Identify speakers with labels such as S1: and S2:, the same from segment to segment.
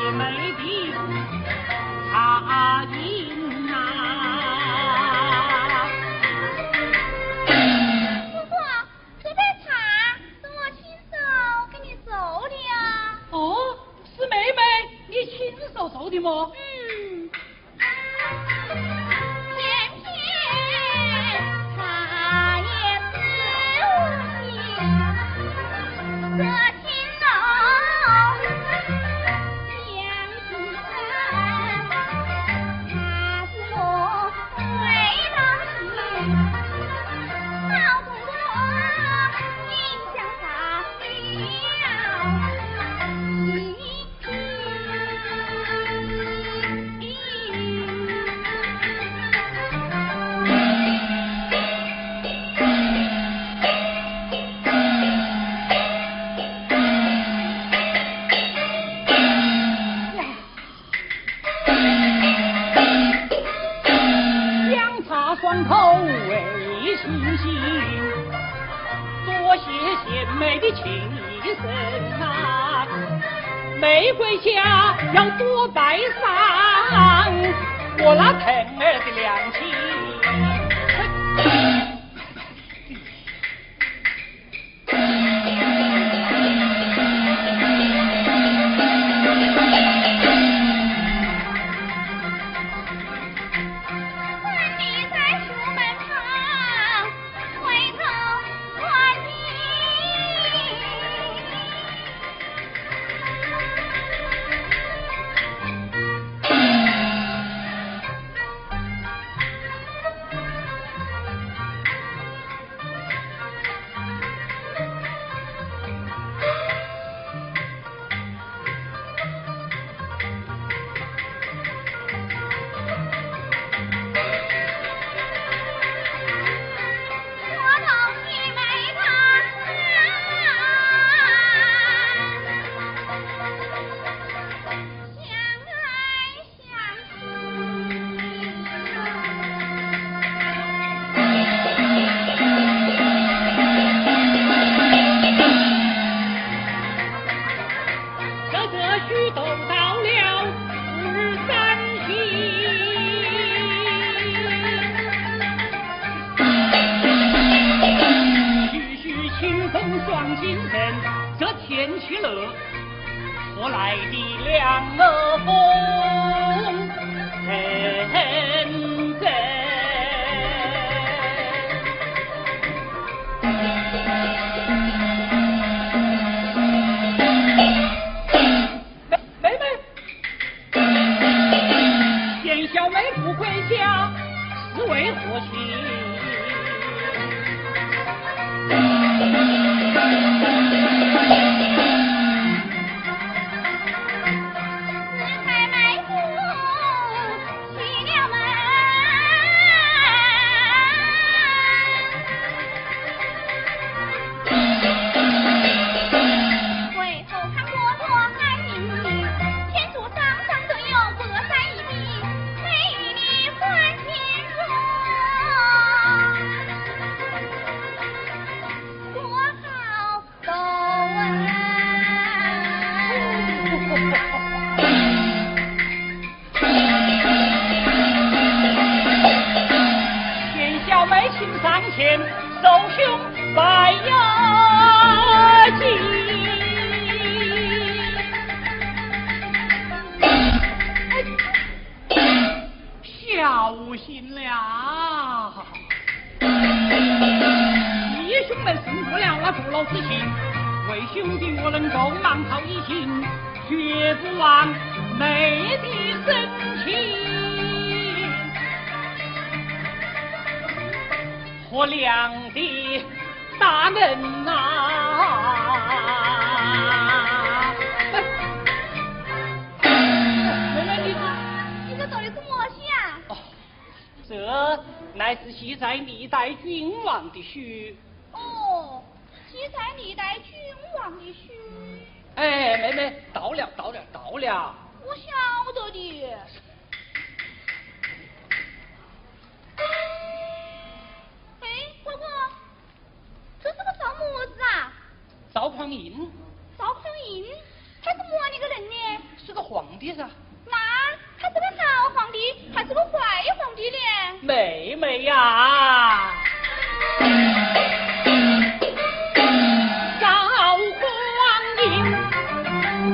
S1: 四妹的茶饮啊，不过这杯茶是我亲手给你做的
S2: 哦。哦，
S1: 是妹妹你
S2: 亲手做的吗？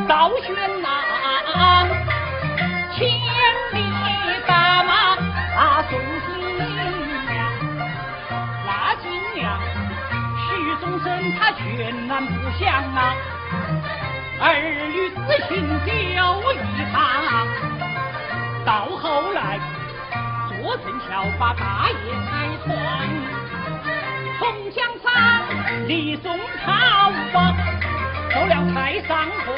S1: 赵宣南，千里大马送新娘，那新娘许宗生他全然不想啊，儿女私情就一场。到后来，坐镇桥把大业拆穿，从江上李松涛走了太上皇。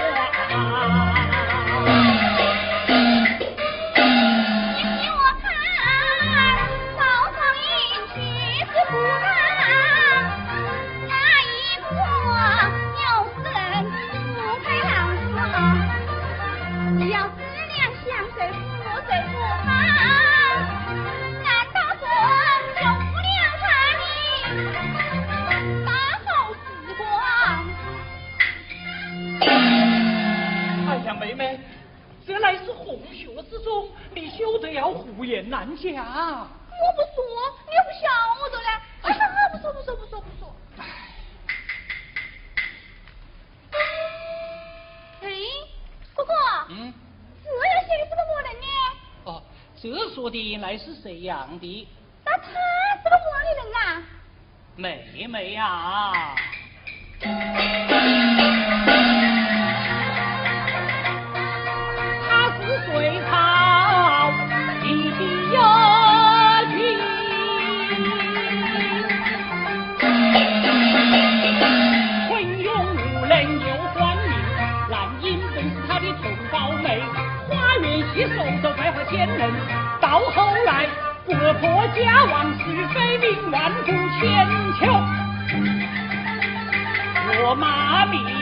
S1: 胡言乱讲！
S2: 我不说，你不晓得嘞！哎呀，不说不说不说不说！哎，哥哥，
S1: 嗯，
S2: 这要写的是个么人呢？
S1: 哦，这说的乃是谁样的？天人，到后来国破家亡，是非命万古千秋，落马名。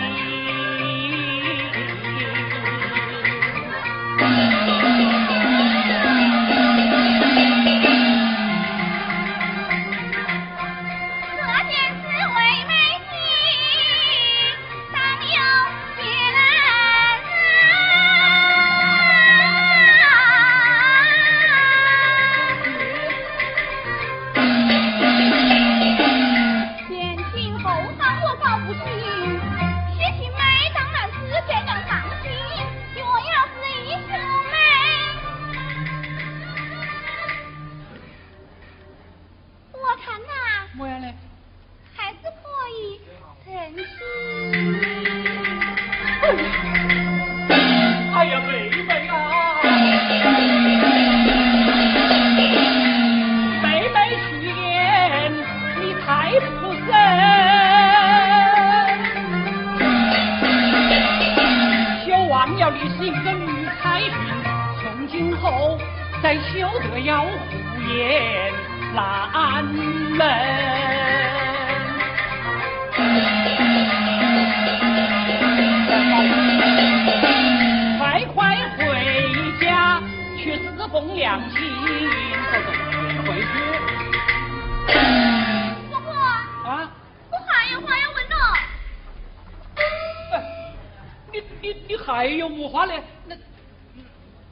S1: 你你还有无话嘞？那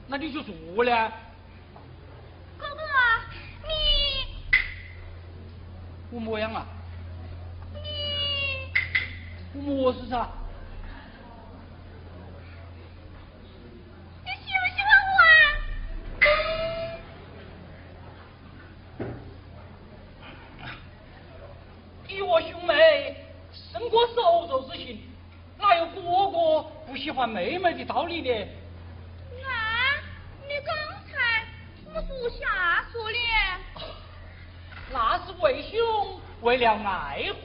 S1: 那你就做嘞。
S2: 哥哥，你
S1: 我么样啊？
S2: 你
S1: 我么事噻？妹妹的道理的
S2: 啊你刚才我们不瞎说的？
S1: 那是为兄为了爱护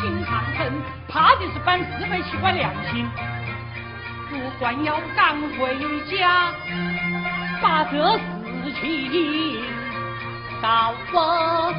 S2: 心肠狠，怕的是办事没奇怪良心。不管要
S1: 赶回家，把这事情告我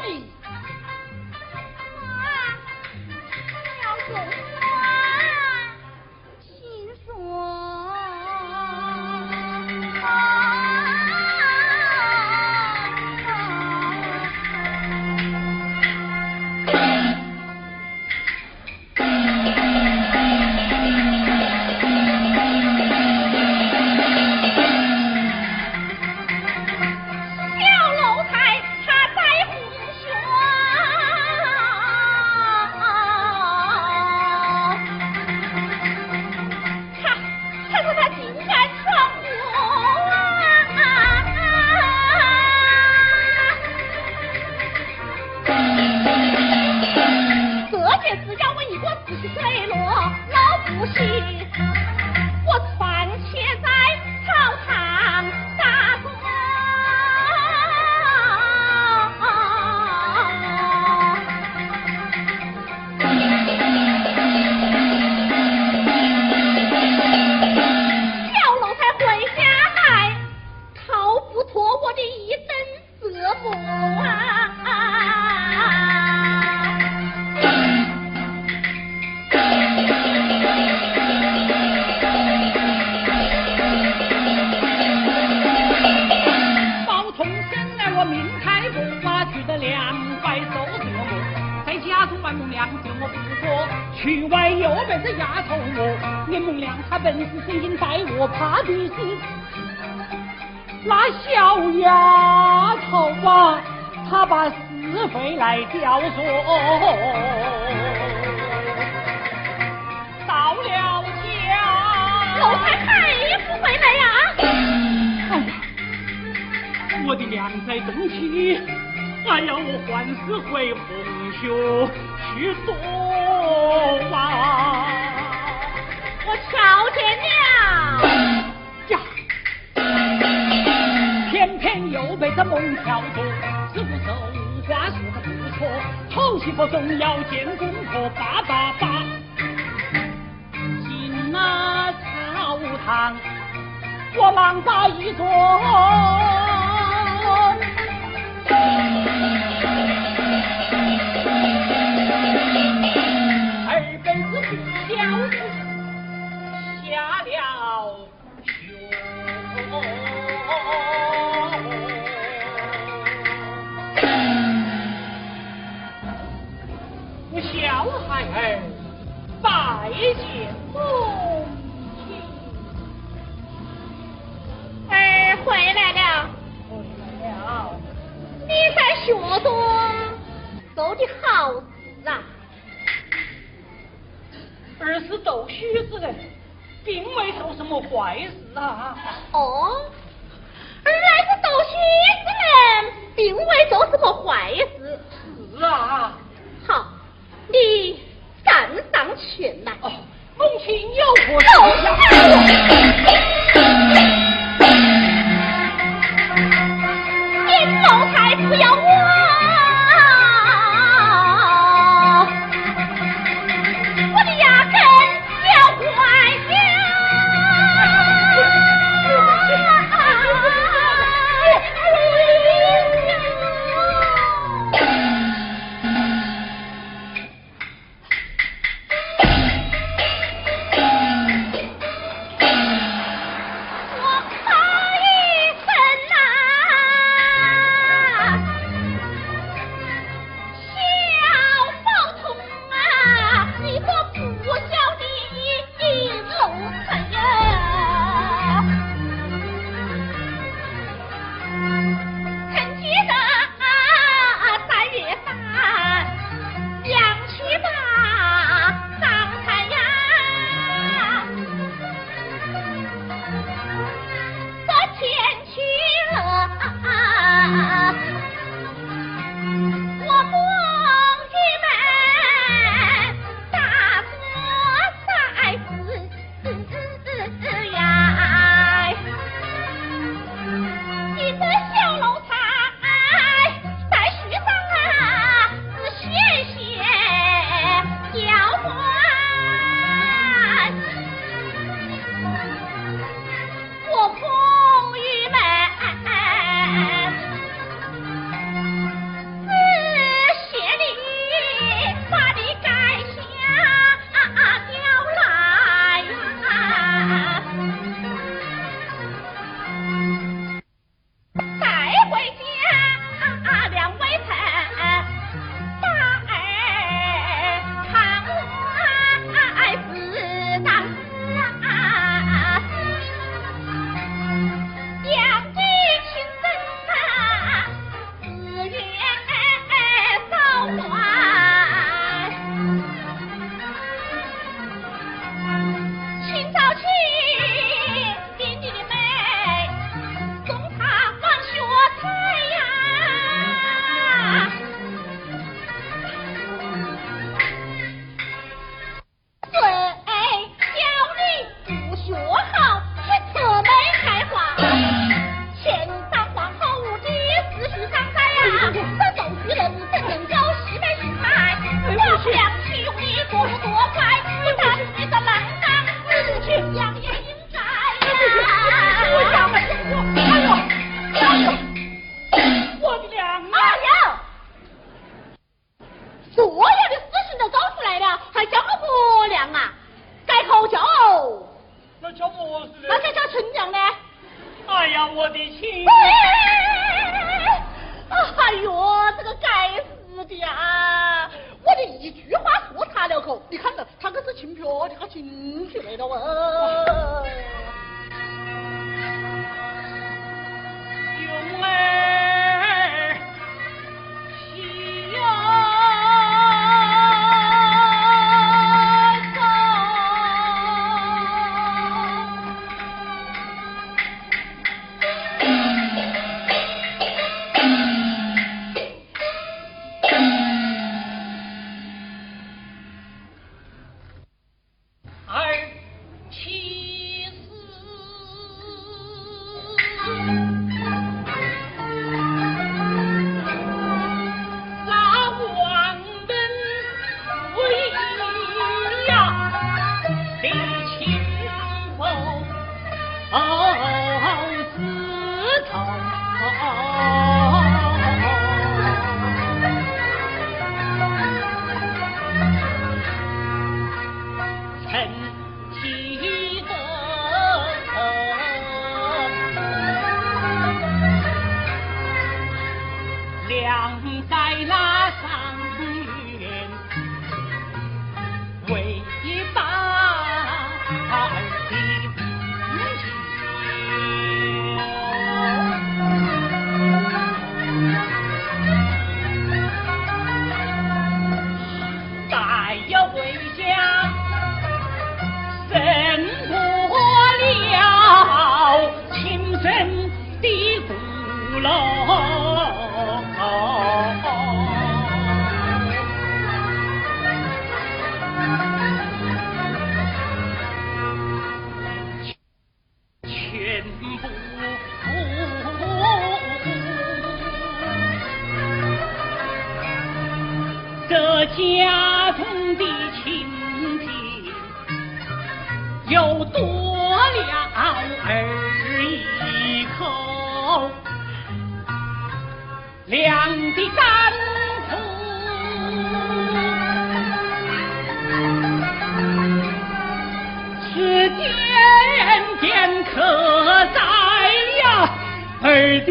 S1: Hey! 他把死非来教唆。到了家，
S2: 老太太也不回来呀、啊？
S1: 哎呀，我的娘
S2: 在东西，俺要我还是
S1: 回红袖去躲吧！我瞧见了。呀，偏偏又被这
S2: 梦挑动。师傅说
S1: 话说的不错，讨媳妇总要见公婆，把把把。进那草堂，我忙把衣着。二孙子孝顺，下了。哎拜见母亲儿回来了。回来了。你才
S3: 学多做的好事啊。
S2: 而是斗须子的并未做什么坏事啊
S3: 哦而来是斗须子的并未做什么坏事。
S2: 是啊。
S3: 好你站上前来。
S2: 哦，母亲有何？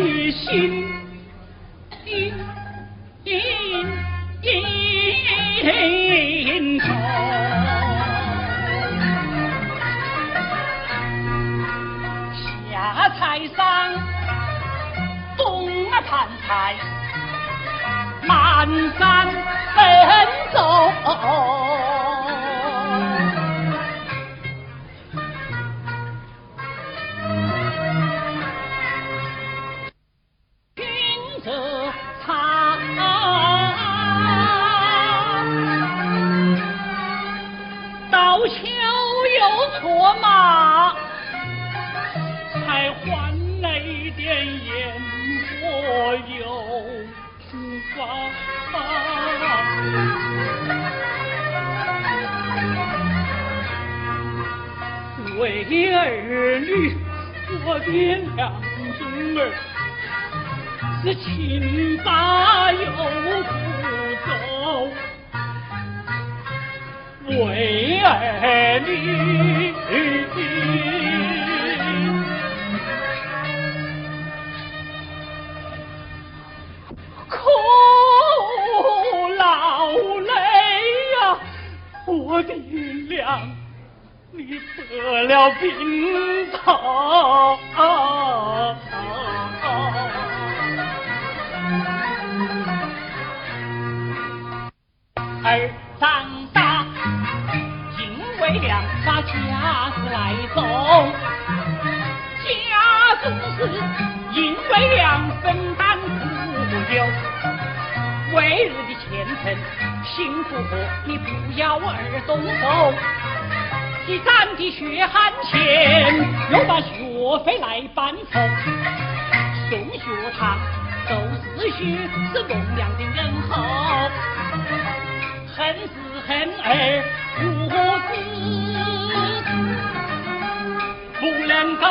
S1: 于心。你不要我儿动手，既攒的血汗钱，又把学费来办成。送学堂都是需是公娘的恩厚，恨是恨儿无知，不能高。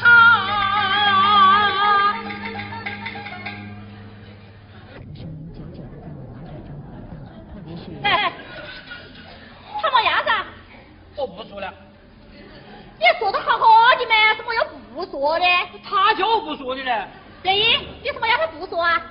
S1: 他。哎。他么样子？我不说了。你说的
S2: 好好的嘛？怎么又不说呢？他就不说的呢。原因。你怎么样？他不说啊。